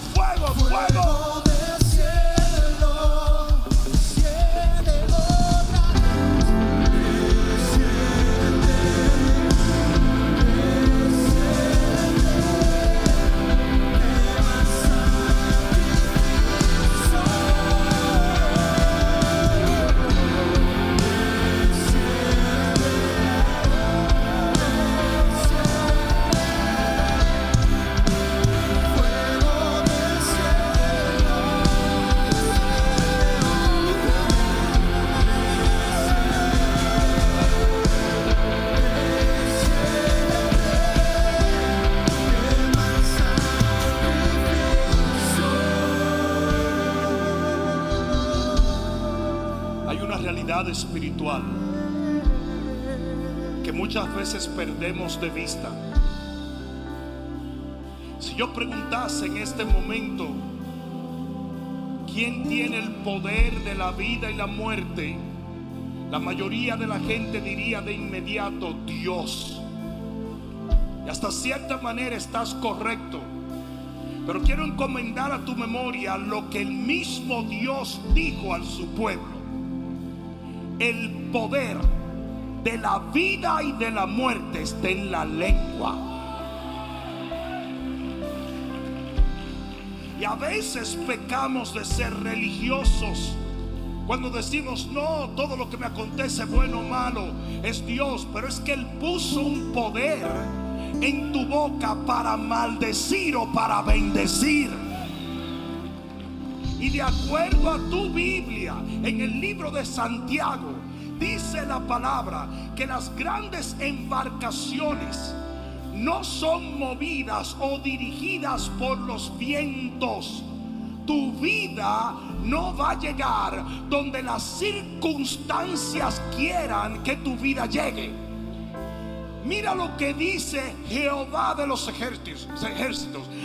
fuego, fuego. fuego. Espiritual que muchas veces perdemos de vista. Si yo preguntase en este momento, ¿quién tiene el poder de la vida y la muerte? La mayoría de la gente diría de inmediato Dios. Y hasta cierta manera estás correcto. Pero quiero encomendar a tu memoria lo que el mismo Dios dijo a su pueblo. El poder de la vida y de la muerte está en la lengua. Y a veces pecamos de ser religiosos. Cuando decimos, no, todo lo que me acontece, bueno o malo, es Dios. Pero es que Él puso un poder en tu boca para maldecir o para bendecir. Y de acuerdo a tu Biblia, en el libro de Santiago, dice la palabra que las grandes embarcaciones no son movidas o dirigidas por los vientos. Tu vida no va a llegar donde las circunstancias quieran que tu vida llegue. Mira lo que dice Jehová de los ejércitos,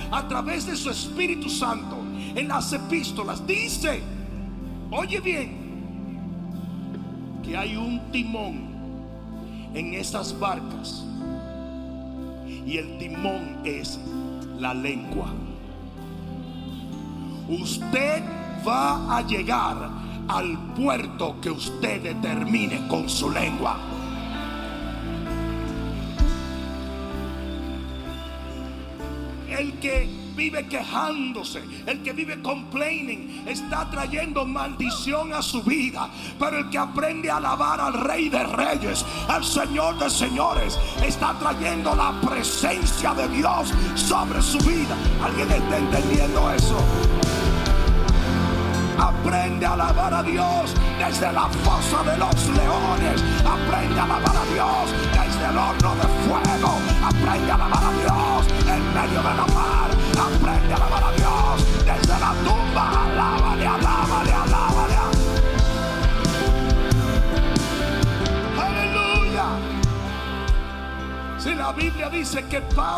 a través de su Espíritu Santo en las epístolas. Dice, oye bien, que hay un timón en esas barcas y el timón es la lengua. Usted va a llegar al puerto que usted determine con su lengua. El que vive quejándose, el que vive complaining, está trayendo maldición a su vida. Pero el que aprende a alabar al Rey de Reyes, al Señor de Señores, está trayendo la presencia de Dios sobre su vida. ¿Alguien está entendiendo eso? Aprende a alabar a Dios desde la fosa de los leones. Aprende a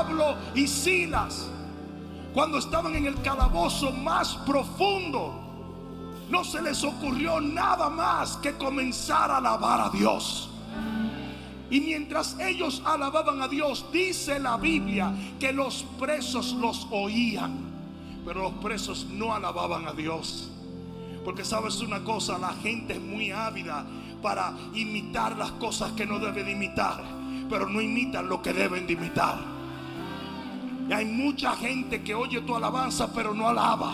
Pablo y Silas, cuando estaban en el calabozo más profundo, no se les ocurrió nada más que comenzar a alabar a Dios. Y mientras ellos alababan a Dios, dice la Biblia que los presos los oían. Pero los presos no alababan a Dios. Porque sabes una cosa, la gente es muy ávida para imitar las cosas que no deben de imitar. Pero no imitan lo que deben de imitar. Hay mucha gente que oye tu alabanza, pero no alaba.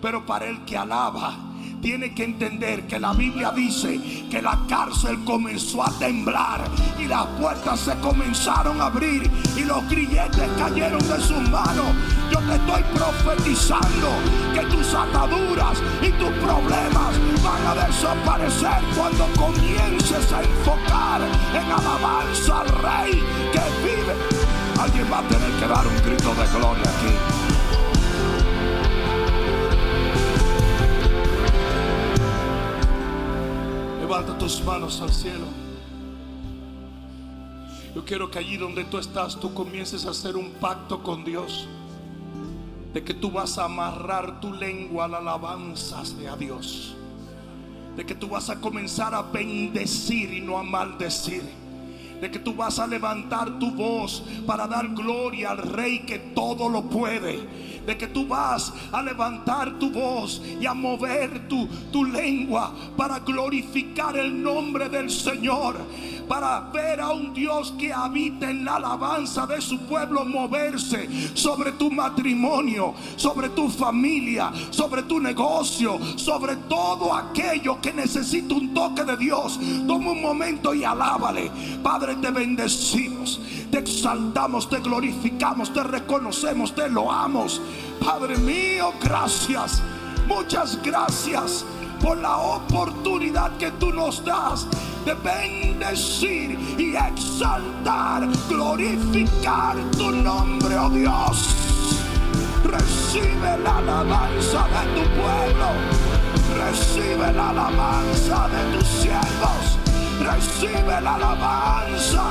Pero para el que alaba, tiene que entender que la Biblia dice que la cárcel comenzó a temblar y las puertas se comenzaron a abrir y los grilletes cayeron de sus manos. Yo te estoy profetizando que tus ataduras y tus problemas van a desaparecer cuando comiences a enfocar en alabanza al Rey que vive. Alguien va a tener que dar un grito de gloria aquí. Levanta tus manos al cielo. Yo quiero que allí donde tú estás, tú comiences a hacer un pacto con Dios. De que tú vas a amarrar tu lengua a la alabanza de Dios. De que tú vas a comenzar a bendecir y no a maldecir. De que tú vas a levantar tu voz para dar gloria al Rey que todo lo puede de que tú vas a levantar tu voz y a mover tu, tu lengua para glorificar el nombre del Señor para ver a un Dios que habita en la alabanza de su pueblo moverse sobre tu matrimonio, sobre tu familia, sobre tu negocio, sobre todo aquello que necesita un toque de Dios. Toma un momento y alábale. Padre, te bendecimos, te exaltamos, te glorificamos, te reconocemos, te loamos. Padre mío, gracias. Muchas gracias por la oportunidad que tú nos das de bendecir y exaltar, glorificar tu nombre, oh Dios. Recibe la alabanza de tu pueblo. Recibe la alabanza de tus siervos. Recibe la alabanza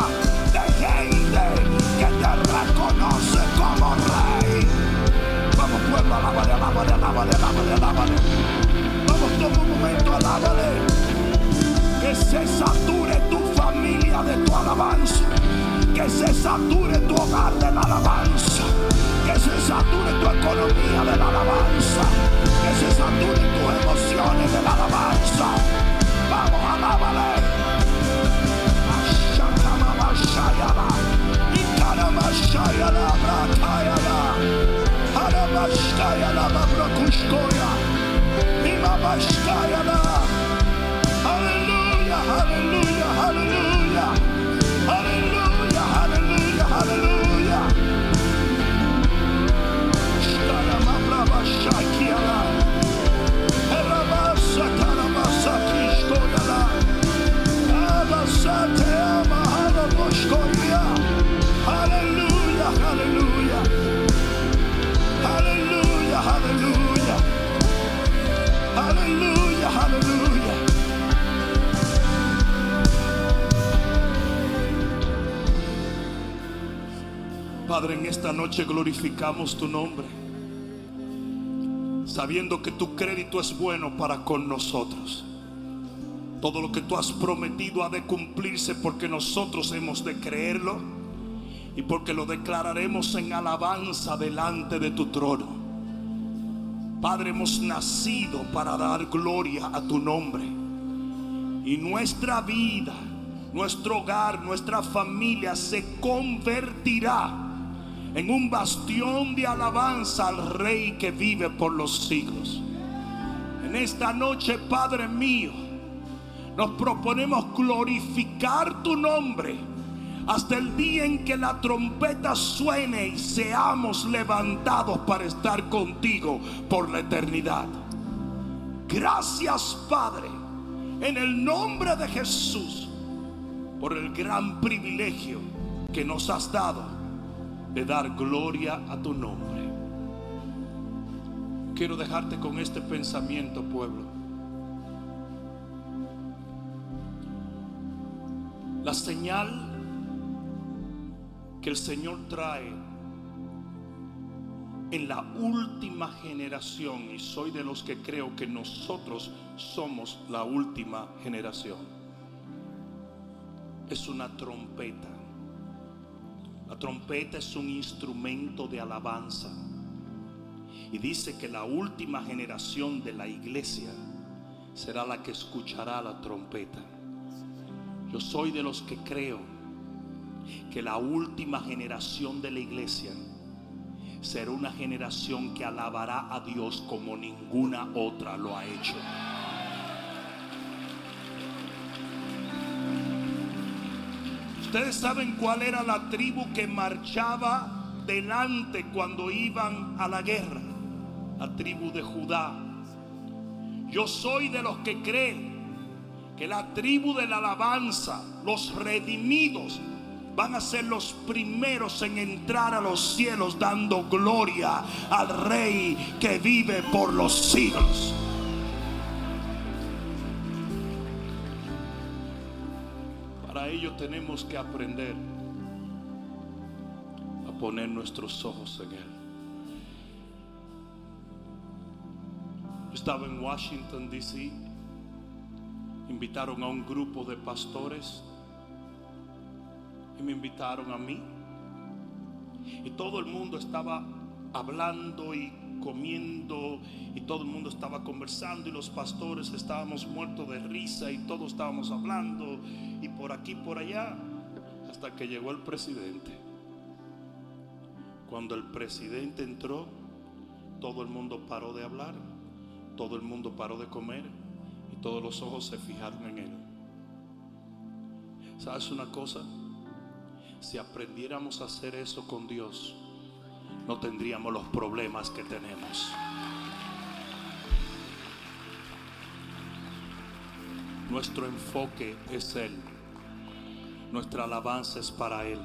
de gente te reconoce como rey. Vamos pueblo, alábale, alábale, alábale, alábale, alábale. Vamos todo un momento, alábale. Que se sature tu familia de tu alabanza. Que se sature tu hogar de la alabanza. Que se sature tu economía de la alabanza. Padre, en esta noche glorificamos tu nombre, sabiendo que tu crédito es bueno para con nosotros. Todo lo que tú has prometido ha de cumplirse porque nosotros hemos de creerlo y porque lo declararemos en alabanza delante de tu trono. Padre, hemos nacido para dar gloria a tu nombre. Y nuestra vida, nuestro hogar, nuestra familia se convertirá en un bastión de alabanza al Rey que vive por los siglos. En esta noche, Padre mío, nos proponemos glorificar tu nombre hasta el día en que la trompeta suene y seamos levantados para estar contigo por la eternidad. Gracias Padre, en el nombre de Jesús, por el gran privilegio que nos has dado de dar gloria a tu nombre. Quiero dejarte con este pensamiento, pueblo. La señal que el Señor trae en la última generación, y soy de los que creo que nosotros somos la última generación, es una trompeta. La trompeta es un instrumento de alabanza. Y dice que la última generación de la iglesia será la que escuchará la trompeta. Yo soy de los que creo que la última generación de la iglesia será una generación que alabará a Dios como ninguna otra lo ha hecho. Ustedes saben cuál era la tribu que marchaba delante cuando iban a la guerra. La tribu de Judá. Yo soy de los que creen que la tribu de la alabanza, los redimidos, van a ser los primeros en entrar a los cielos dando gloria al Rey que vive por los siglos. Para ello tenemos que aprender a poner nuestros ojos en Él. Estaba en Washington, D.C. Invitaron a un grupo de pastores me invitaron a mí. Y todo el mundo estaba hablando y comiendo y todo el mundo estaba conversando y los pastores estábamos muertos de risa y todos estábamos hablando y por aquí por allá hasta que llegó el presidente. Cuando el presidente entró, todo el mundo paró de hablar, todo el mundo paró de comer y todos los ojos se fijaron en él. ¿Sabes una cosa? Si aprendiéramos a hacer eso con Dios, no tendríamos los problemas que tenemos. Nuestro enfoque es Él. Nuestra alabanza es para Él.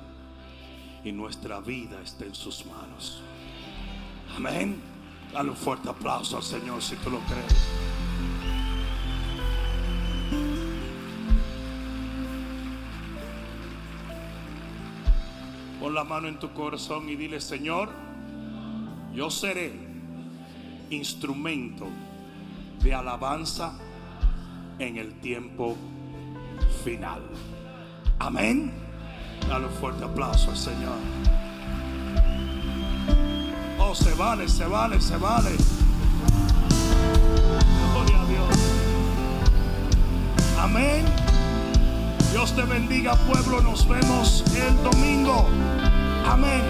Y nuestra vida está en sus manos. Amén. Dale un fuerte aplauso al Señor si tú lo crees. La mano en tu corazón y dile, Señor, yo seré instrumento de alabanza en el tiempo final. Amén. Dale un fuerte aplauso al Señor. Oh, se vale, se vale, se vale. Gloria a Dios. Amén. Dios te bendiga, pueblo. Nos vemos el domingo. Amén.